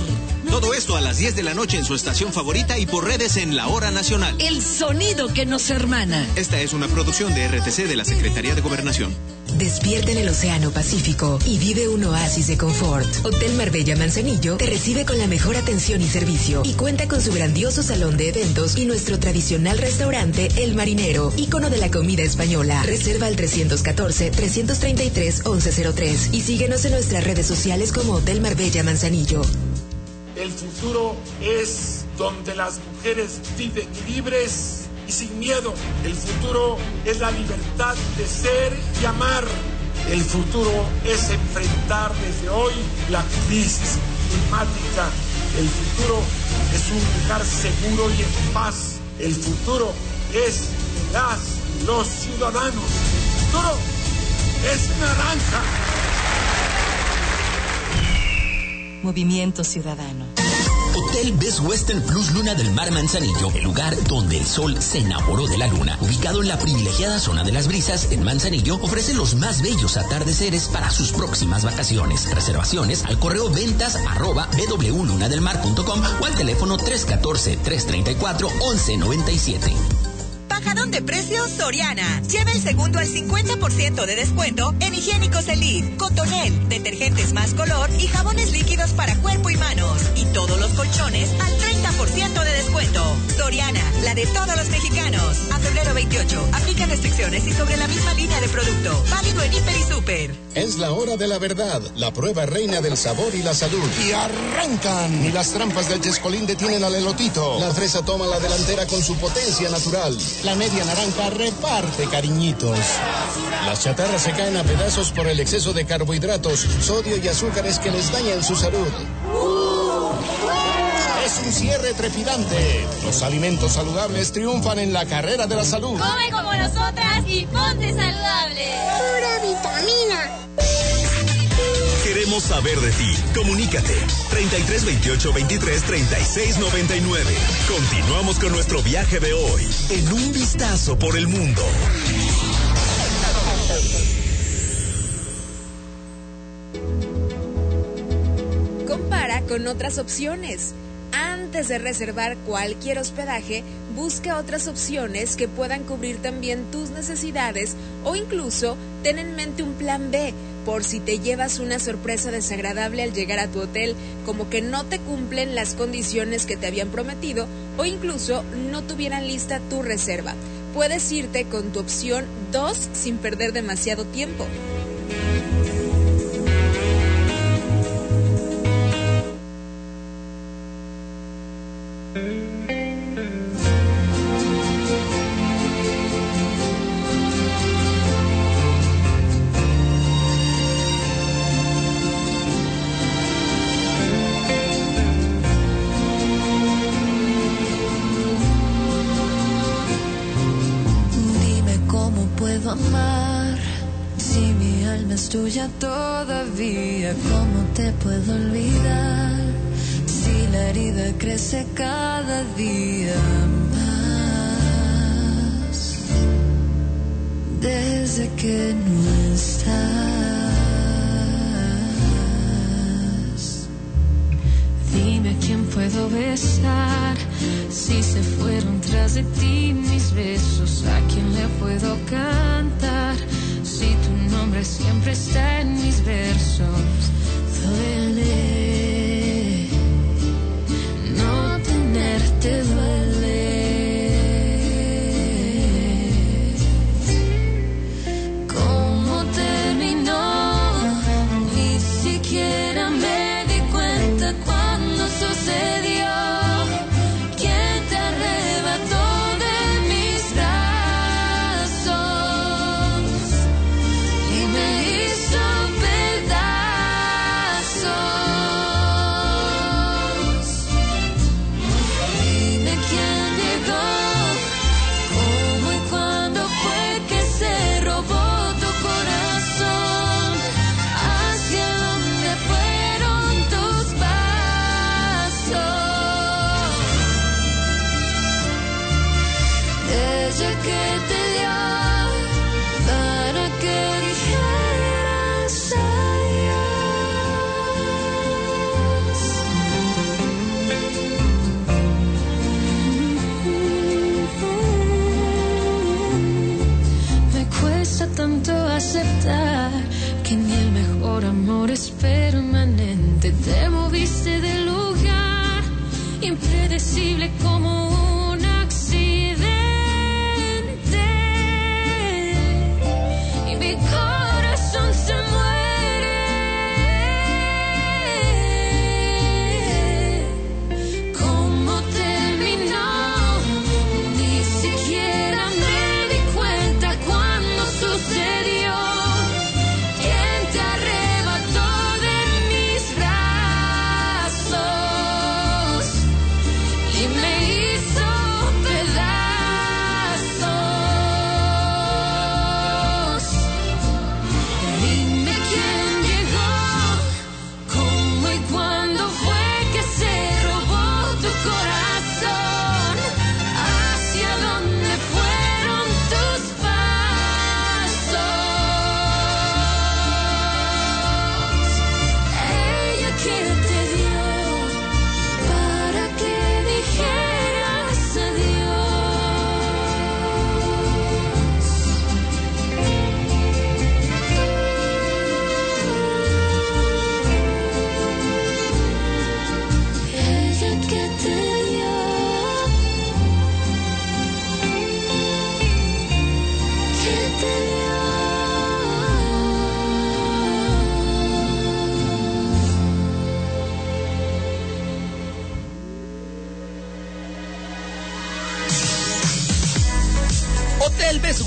Speaker 17: Todo esto a las 10 de la noche en su estación favorita y por redes en la Hora Nacional.
Speaker 1: El sonido que nos hermana.
Speaker 17: Esta es una producción de RTC de la Secretaría de Gobernación.
Speaker 8: Despierta en el Océano Pacífico y vive un oasis de confort. Hotel Marbella Manzanillo te recibe con la mejor atención y servicio y cuenta con su grandioso salón de eventos y nuestro tradicional restaurante El Marinero, ícono de la comida española. Reserva al 314-333-1103 y síguenos en nuestras redes sociales como Hotel Marbella Manzanillo.
Speaker 18: El futuro es donde las mujeres viven libres y sin miedo. El futuro es la libertad de ser y amar. El futuro es enfrentar desde hoy la crisis climática. El futuro es un lugar seguro y en paz. El futuro es las los ciudadanos. El futuro es naranja.
Speaker 11: Movimiento Ciudadano.
Speaker 9: Hotel Best Western Plus Luna del Mar Manzanillo, el lugar donde el sol se enamoró de la luna. Ubicado en la privilegiada zona de las brisas en Manzanillo, ofrece los más bellos atardeceres para sus próximas vacaciones. Reservaciones al correo ventas arroba www.lunadelmar.com o al teléfono 314-334-1197.
Speaker 10: Bajadón de precios Soriana. Lleva el segundo al 50% de descuento en higiénicos Elite, Cotonel, detergentes más color y jabones líquidos para cuerpo y manos. Y todos los colchones al 30% de descuento. Soriana, la de todos los mexicanos. A febrero 28. Aplica restricciones y sobre la misma línea de producto. Válido en Hiper y Super.
Speaker 19: Es la hora de la verdad, la prueba reina del sabor y la salud. Y arrancan. Y las trampas del chescolín detienen al elotito. La fresa toma la delantera con su potencia natural. La media naranja reparte cariñitos. Las chatarras se caen a pedazos por el exceso de carbohidratos, sodio y azúcares que les dañan su salud. Es un cierre trepidante. Los alimentos saludables triunfan en la carrera de la salud.
Speaker 13: Come como nosotras y ponte saludable. Pura vitamina.
Speaker 2: Queremos saber de ti. Comunícate. 33 28 23 36 99. Continuamos con nuestro viaje de hoy en un vistazo por el mundo.
Speaker 20: Compara con otras opciones. Antes de reservar cualquier hospedaje, busca otras opciones que puedan cubrir también tus necesidades o incluso ten en mente un plan B por si te llevas una sorpresa desagradable al llegar a tu hotel, como que no te cumplen las condiciones que te habían prometido o incluso no tuvieran lista tu reserva. Puedes irte con tu opción 2 sin perder demasiado tiempo.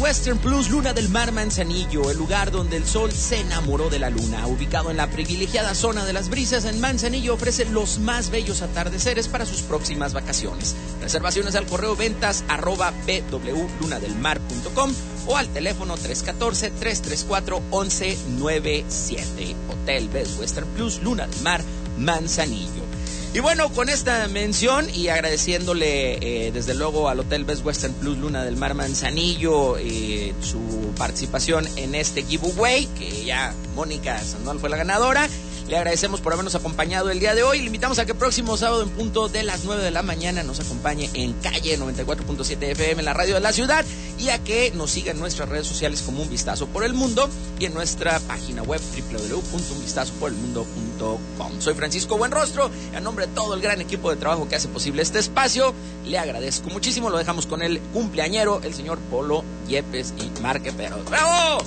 Speaker 3: Western Plus Luna del Mar Manzanillo, el lugar donde el sol se enamoró de la luna. Ubicado en la privilegiada zona de las brisas en Manzanillo, ofrece los más bellos atardeceres para sus próximas vacaciones. Reservaciones al correo ventas arroba bwlunadelmar.com o al teléfono 314-334-1197. Hotel Best Western Plus Luna del Mar Manzanillo. Y bueno, con esta mención y agradeciéndole eh, desde luego al Hotel Best Western Plus Luna del Mar Manzanillo eh, su participación en este giveaway, que ya Mónica Sandoval fue la ganadora. Le agradecemos por habernos acompañado el día de hoy. Le invitamos a que próximo sábado en punto de las 9 de la mañana nos acompañe en calle 94.7 FM en la radio de la ciudad y a que nos siga en nuestras redes sociales como Un Vistazo por el Mundo y en nuestra página web www.unvistazoporelmundo.com. Soy Francisco Buenrostro, en nombre de todo el gran equipo de trabajo que hace posible este espacio, le agradezco muchísimo. Lo dejamos con el cumpleañero, el señor Polo Yepes y Marque Pero. ¡Bravo!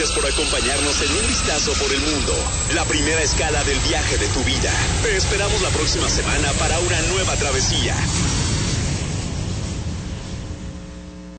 Speaker 2: Gracias por acompañarnos en un vistazo por el mundo, la primera escala del viaje de tu vida. Te esperamos la próxima semana para una nueva travesía.